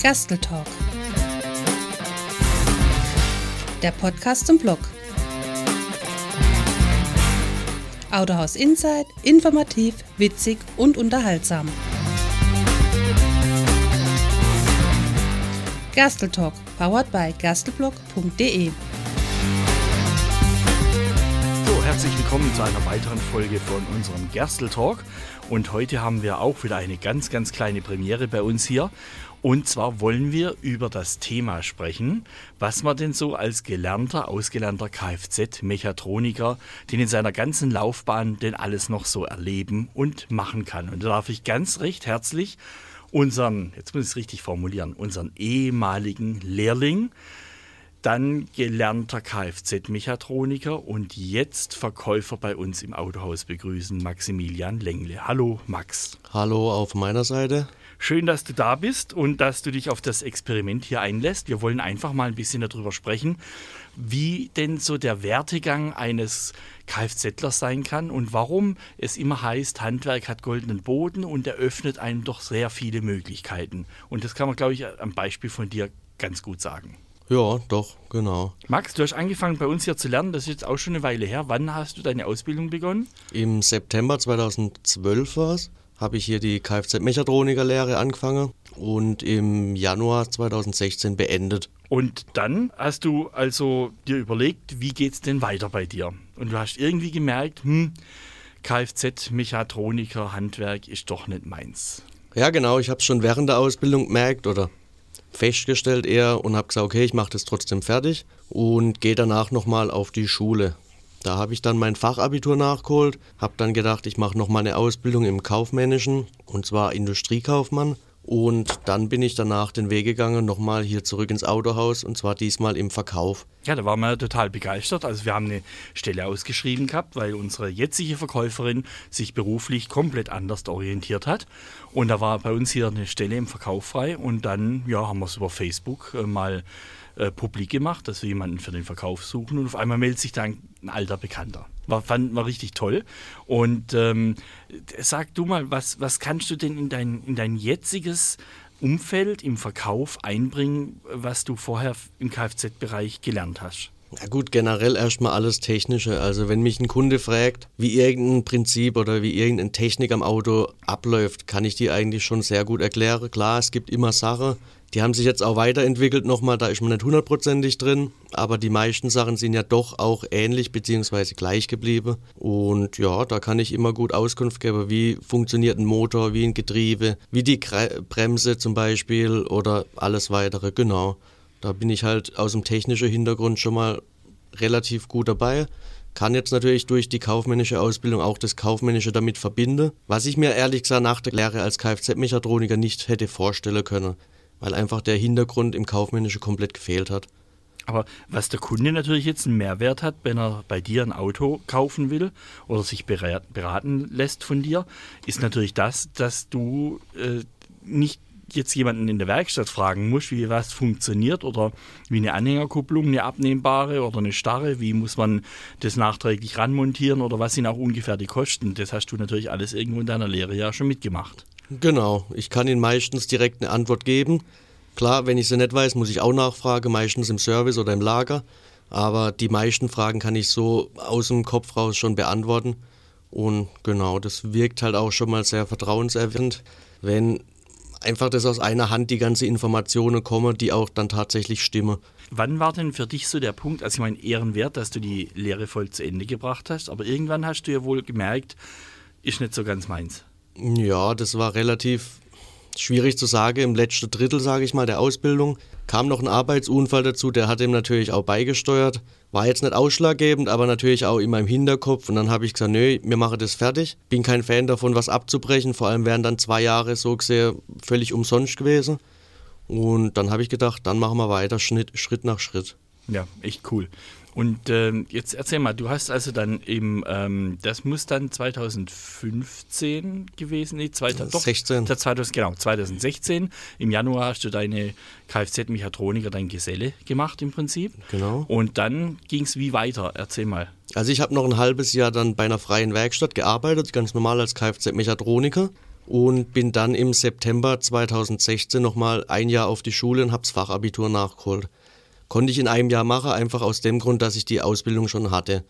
Gerstl Talk. Der Podcast zum Blog. Autohaus Insight, informativ, witzig und unterhaltsam. Gerstl Talk, powered by gerstelblog.de. So, herzlich willkommen zu einer weiteren Folge von unserem Gerstl Talk. Und heute haben wir auch wieder eine ganz, ganz kleine Premiere bei uns hier. Und zwar wollen wir über das Thema sprechen, was man denn so als gelernter, ausgelernter Kfz-Mechatroniker, den in seiner ganzen Laufbahn denn alles noch so erleben und machen kann. Und da darf ich ganz recht herzlich unseren, jetzt muss ich es richtig formulieren, unseren ehemaligen Lehrling, dann gelernter Kfz-Mechatroniker und jetzt Verkäufer bei uns im Autohaus begrüßen, Maximilian Lengle. Hallo Max. Hallo auf meiner Seite. Schön, dass du da bist und dass du dich auf das Experiment hier einlässt. Wir wollen einfach mal ein bisschen darüber sprechen, wie denn so der Wertegang eines Kfzlers sein kann und warum es immer heißt, Handwerk hat goldenen Boden und eröffnet einem doch sehr viele Möglichkeiten. Und das kann man, glaube ich, am Beispiel von dir ganz gut sagen. Ja, doch, genau. Max, du hast angefangen bei uns hier zu lernen, das ist jetzt auch schon eine Weile her. Wann hast du deine Ausbildung begonnen? Im September 2012 war es, habe ich hier die Kfz-Mechatroniker-Lehre angefangen und im Januar 2016 beendet. Und dann hast du also dir überlegt, wie geht es denn weiter bei dir? Und du hast irgendwie gemerkt, hm, Kfz-Mechatroniker, Handwerk ist doch nicht meins. Ja, genau, ich habe es schon während der Ausbildung gemerkt oder festgestellt eher und habe gesagt, okay, ich mache das trotzdem fertig und gehe danach nochmal auf die Schule. Da habe ich dann mein Fachabitur nachgeholt, habe dann gedacht, ich mache nochmal eine Ausbildung im Kaufmännischen und zwar Industriekaufmann. Und dann bin ich danach den Weg gegangen, nochmal hier zurück ins Autohaus und zwar diesmal im Verkauf. Ja, da waren wir total begeistert. Also wir haben eine Stelle ausgeschrieben gehabt, weil unsere jetzige Verkäuferin sich beruflich komplett anders orientiert hat. Und da war bei uns hier eine Stelle im Verkauf frei und dann ja, haben wir es über Facebook äh, mal publik gemacht, dass wir jemanden für den Verkauf suchen und auf einmal meldet sich dann ein alter Bekannter. War, fand man richtig toll. Und ähm, sag du mal, was, was kannst du denn in dein, in dein jetziges Umfeld im Verkauf einbringen, was du vorher im Kfz-Bereich gelernt hast? Na gut, generell erstmal alles Technische. Also wenn mich ein Kunde fragt, wie irgendein Prinzip oder wie irgendeine Technik am Auto abläuft, kann ich die eigentlich schon sehr gut erklären. Klar, es gibt immer Sachen, die haben sich jetzt auch weiterentwickelt nochmal, da ist man nicht hundertprozentig drin, aber die meisten Sachen sind ja doch auch ähnlich bzw. gleich geblieben. Und ja, da kann ich immer gut Auskunft geben, wie funktioniert ein Motor, wie ein Getriebe, wie die Bremse zum Beispiel oder alles weitere, genau. Da bin ich halt aus dem technischen Hintergrund schon mal relativ gut dabei. Kann jetzt natürlich durch die kaufmännische Ausbildung auch das Kaufmännische damit verbinden, was ich mir ehrlich gesagt nach der Lehre als Kfz-Mechatroniker nicht hätte vorstellen können weil einfach der Hintergrund im Kaufmännischen komplett gefehlt hat. Aber was der Kunde natürlich jetzt einen Mehrwert hat, wenn er bei dir ein Auto kaufen will oder sich beraten lässt von dir, ist natürlich das, dass du äh, nicht jetzt jemanden in der Werkstatt fragen musst, wie was funktioniert oder wie eine Anhängerkupplung, eine abnehmbare oder eine starre, wie muss man das nachträglich ranmontieren oder was sind auch ungefähr die Kosten. Das hast du natürlich alles irgendwo in deiner Lehre ja schon mitgemacht. Genau, ich kann Ihnen meistens direkt eine Antwort geben. Klar, wenn ich sie nicht weiß, muss ich auch nachfragen, meistens im Service oder im Lager. Aber die meisten Fragen kann ich so aus dem Kopf raus schon beantworten. Und genau, das wirkt halt auch schon mal sehr vertrauenserweckend, wenn einfach das aus einer Hand die ganze Informationen kommen, die auch dann tatsächlich stimmen. Wann war denn für dich so der Punkt, also ich meine ehrenwert, dass du die Lehre voll zu Ende gebracht hast, aber irgendwann hast du ja wohl gemerkt, ist nicht so ganz meins. Ja, das war relativ schwierig zu sagen. Im letzten Drittel, sage ich mal, der Ausbildung kam noch ein Arbeitsunfall dazu, der hat ihm natürlich auch beigesteuert. War jetzt nicht ausschlaggebend, aber natürlich auch in meinem Hinterkopf. Und dann habe ich gesagt, nö, wir machen das fertig. Bin kein Fan davon, was abzubrechen. Vor allem wären dann zwei Jahre so gesehen völlig umsonst gewesen. Und dann habe ich gedacht, dann machen wir weiter, Schritt, Schritt nach Schritt. Ja, echt cool. Und ähm, jetzt erzähl mal, du hast also dann im, ähm, das muss dann 2015 gewesen, nee, 2016. Doch, 2000, genau, 2016. Im Januar hast du deine Kfz-Mechatroniker, dein Geselle gemacht im Prinzip. Genau. Und dann ging es wie weiter? Erzähl mal. Also ich habe noch ein halbes Jahr dann bei einer freien Werkstatt gearbeitet, ganz normal als Kfz-Mechatroniker. und bin dann im September 2016 nochmal ein Jahr auf die Schule und habe das Fachabitur nachgeholt. Konnte ich in einem Jahr machen, einfach aus dem Grund, dass ich die Ausbildung schon hatte.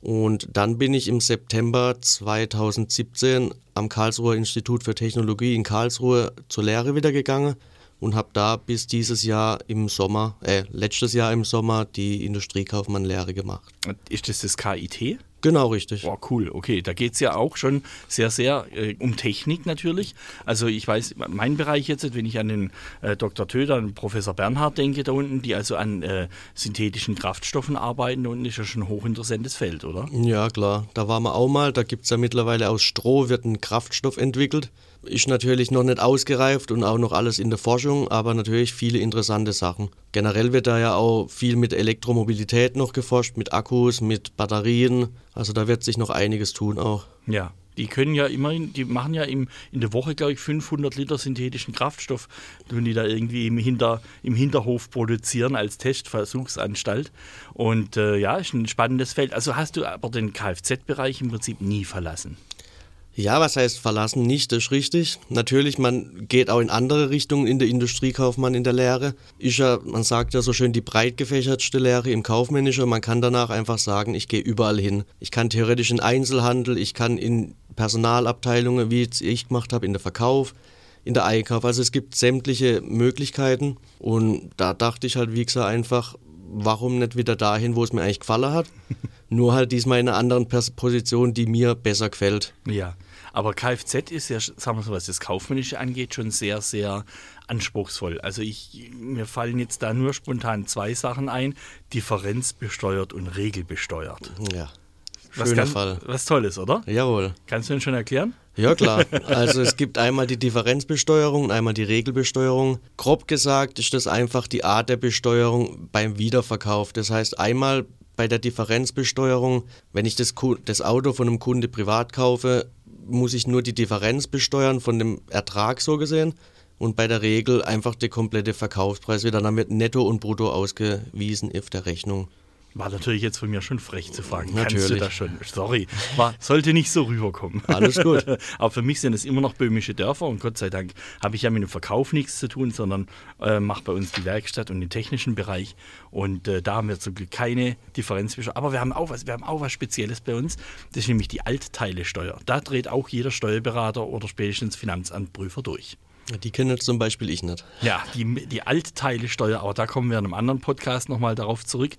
Und dann bin ich im September 2017 am Karlsruher Institut für Technologie in Karlsruhe zur Lehre wieder gegangen und habe da bis dieses Jahr im Sommer, äh, letztes Jahr im Sommer die Industriekaufmann-Lehre gemacht. Ist das das KIT? Genau, richtig. Boah, cool. Okay, da geht es ja auch schon sehr, sehr äh, um Technik natürlich. Also ich weiß, mein Bereich jetzt, wenn ich an den äh, Dr. Töder, an Professor Bernhard denke da unten, die also an äh, synthetischen Kraftstoffen arbeiten, da unten ist ja schon ein hochinteressantes Feld, oder? Ja, klar. Da waren wir auch mal. Da gibt es ja mittlerweile aus Stroh wird ein Kraftstoff entwickelt. Ist natürlich noch nicht ausgereift und auch noch alles in der Forschung, aber natürlich viele interessante Sachen. Generell wird da ja auch viel mit Elektromobilität noch geforscht, mit Akkus, mit Batterien. Also da wird sich noch einiges tun auch. Ja. Die können ja immerhin, die machen ja im, in der Woche, glaube ich, 500 Liter synthetischen Kraftstoff, den die da irgendwie im, Hinter, im Hinterhof produzieren als Testversuchsanstalt. Und äh, ja, ist ein spannendes Feld. Also hast du aber den Kfz-Bereich im Prinzip nie verlassen. Ja, was heißt verlassen? Nicht, das ist richtig. Natürlich, man geht auch in andere Richtungen in der Industriekaufmann in der Lehre. Ist ja, man sagt ja so schön, die breit gefächertste Lehre im Kaufmännischen. Man kann danach einfach sagen, ich gehe überall hin. Ich kann theoretisch in Einzelhandel, ich kann in Personalabteilungen, wie ich gemacht habe, in der Verkauf, in der Einkauf. Also es gibt sämtliche Möglichkeiten. Und da dachte ich halt, wie gesagt, einfach, warum nicht wieder dahin, wo es mir eigentlich gefallen hat. Nur halt diesmal in einer anderen Position, die mir besser gefällt. Ja, aber Kfz ist ja, sagen wir so, was das Kaufmännische angeht, schon sehr, sehr anspruchsvoll. Also ich, mir fallen jetzt da nur spontan zwei Sachen ein, differenzbesteuert und regelbesteuert. Ja. Was, Schöner kann, Fall. was Tolles, oder? Jawohl. Kannst du den schon erklären? Ja klar, also es gibt einmal die Differenzbesteuerung und einmal die Regelbesteuerung. Grob gesagt ist das einfach die Art der Besteuerung beim Wiederverkauf. Das heißt einmal bei der Differenzbesteuerung, wenn ich das, das Auto von einem Kunde privat kaufe, muss ich nur die Differenz besteuern von dem Ertrag so gesehen und bei der Regel einfach der komplette Verkaufspreis wieder. Dann wird netto und brutto ausgewiesen auf der Rechnung. War natürlich jetzt von mir schon frech zu fragen. Natürlich. Kannst du das schon? Sorry, war, sollte nicht so rüberkommen. Alles gut. Aber für mich sind es immer noch böhmische Dörfer und Gott sei Dank habe ich ja mit dem Verkauf nichts zu tun, sondern äh, mache bei uns die Werkstatt und den technischen Bereich. Und äh, da haben wir zum Glück keine Differenz. Aber wir haben, auch was, wir haben auch was Spezielles bei uns. Das ist nämlich die Altteilesteuer. Da dreht auch jeder Steuerberater oder spätestens Finanzamtprüfer durch. Die kenne zum Beispiel ich nicht. Ja, die, die Altteilesteuer, aber da kommen wir in einem anderen Podcast nochmal darauf zurück.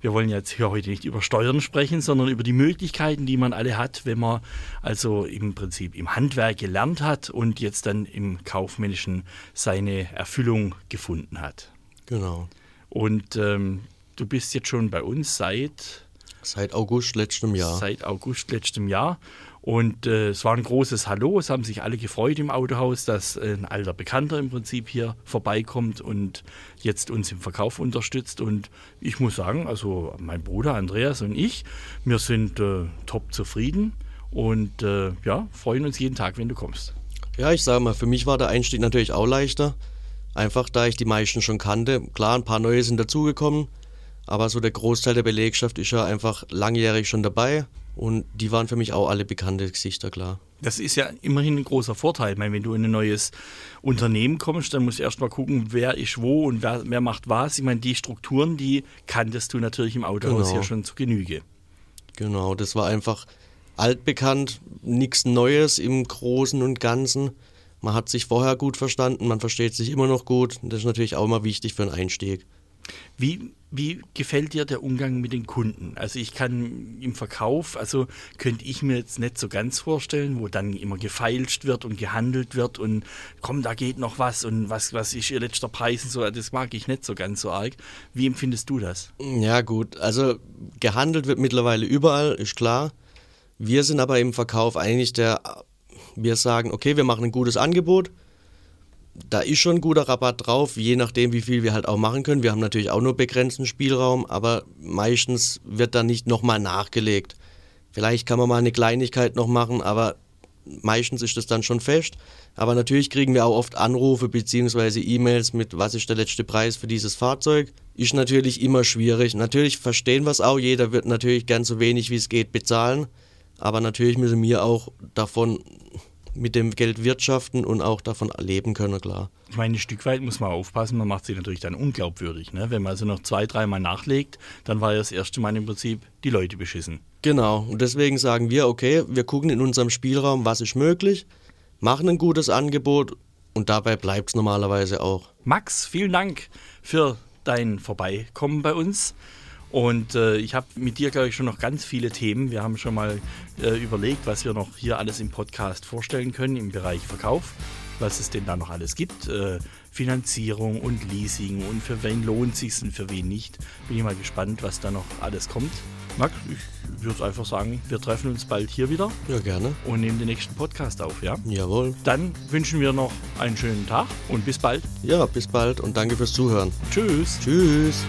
Wir wollen jetzt hier heute nicht über Steuern sprechen, sondern über die Möglichkeiten, die man alle hat, wenn man also im Prinzip im Handwerk gelernt hat und jetzt dann im Kaufmännischen seine Erfüllung gefunden hat. Genau. Und ähm, du bist jetzt schon bei uns seit Seit August letztem Jahr. Seit August letztem Jahr. Und äh, es war ein großes Hallo. Es haben sich alle gefreut im Autohaus, dass ein alter Bekannter im Prinzip hier vorbeikommt und jetzt uns im Verkauf unterstützt. Und ich muss sagen, also mein Bruder Andreas und ich, wir sind äh, top zufrieden und äh, ja, freuen uns jeden Tag, wenn du kommst. Ja, ich sage mal, für mich war der Einstieg natürlich auch leichter. Einfach da ich die meisten schon kannte. Klar, ein paar neue sind dazugekommen. Aber so der Großteil der Belegschaft ist ja einfach langjährig schon dabei und die waren für mich auch alle bekannte Gesichter, klar. Das ist ja immerhin ein großer Vorteil. Ich meine, wenn du in ein neues Unternehmen kommst, dann musst du erst mal gucken, wer ist wo und wer, wer macht was. Ich meine, die Strukturen, die kanntest du natürlich im Autohaus Genau. ja schon zu Genüge. Genau, das war einfach altbekannt, nichts Neues im Großen und Ganzen. Man hat sich vorher gut verstanden, man versteht sich immer noch gut. Das ist natürlich auch immer wichtig für einen Einstieg. Wie, wie gefällt dir der Umgang mit den Kunden? Also ich kann im Verkauf, also könnte ich mir jetzt nicht so ganz vorstellen, wo dann immer gefeilscht wird und gehandelt wird und komm, da geht noch was und was, was ist ihr letzter Preis und so, das mag ich nicht so ganz so arg. Wie empfindest du das? Ja gut, also gehandelt wird mittlerweile überall, ist klar. Wir sind aber im Verkauf eigentlich der, wir sagen, okay, wir machen ein gutes Angebot. Da ist schon ein guter Rabatt drauf, je nachdem, wie viel wir halt auch machen können. Wir haben natürlich auch nur begrenzten Spielraum, aber meistens wird da nicht nochmal nachgelegt. Vielleicht kann man mal eine Kleinigkeit noch machen, aber meistens ist das dann schon fest. Aber natürlich kriegen wir auch oft Anrufe bzw. E-Mails mit, was ist der letzte Preis für dieses Fahrzeug. Ist natürlich immer schwierig. Natürlich verstehen wir es auch. Jeder wird natürlich gern so wenig wie es geht bezahlen. Aber natürlich müssen wir auch davon mit dem Geld wirtschaften und auch davon leben können, klar. Ich meine, ein Stück weit muss man aufpassen, man macht sich natürlich dann unglaubwürdig. Ne? Wenn man also noch zwei, dreimal nachlegt, dann war ja das erste Mal im Prinzip die Leute beschissen. Genau, und deswegen sagen wir, okay, wir gucken in unserem Spielraum, was ist möglich, machen ein gutes Angebot und dabei bleibt es normalerweise auch. Max, vielen Dank für dein Vorbeikommen bei uns. Und äh, ich habe mit dir, glaube ich, schon noch ganz viele Themen. Wir haben schon mal äh, überlegt, was wir noch hier alles im Podcast vorstellen können im Bereich Verkauf, was es denn da noch alles gibt. Äh, Finanzierung und Leasing und für wen lohnt sich und für wen nicht. Bin ich mal gespannt, was da noch alles kommt. Max, ich würde einfach sagen, wir treffen uns bald hier wieder. Ja, gerne. Und nehmen den nächsten Podcast auf, ja? Jawohl. Dann wünschen wir noch einen schönen Tag und bis bald. Ja, bis bald und danke fürs Zuhören. Tschüss. Tschüss.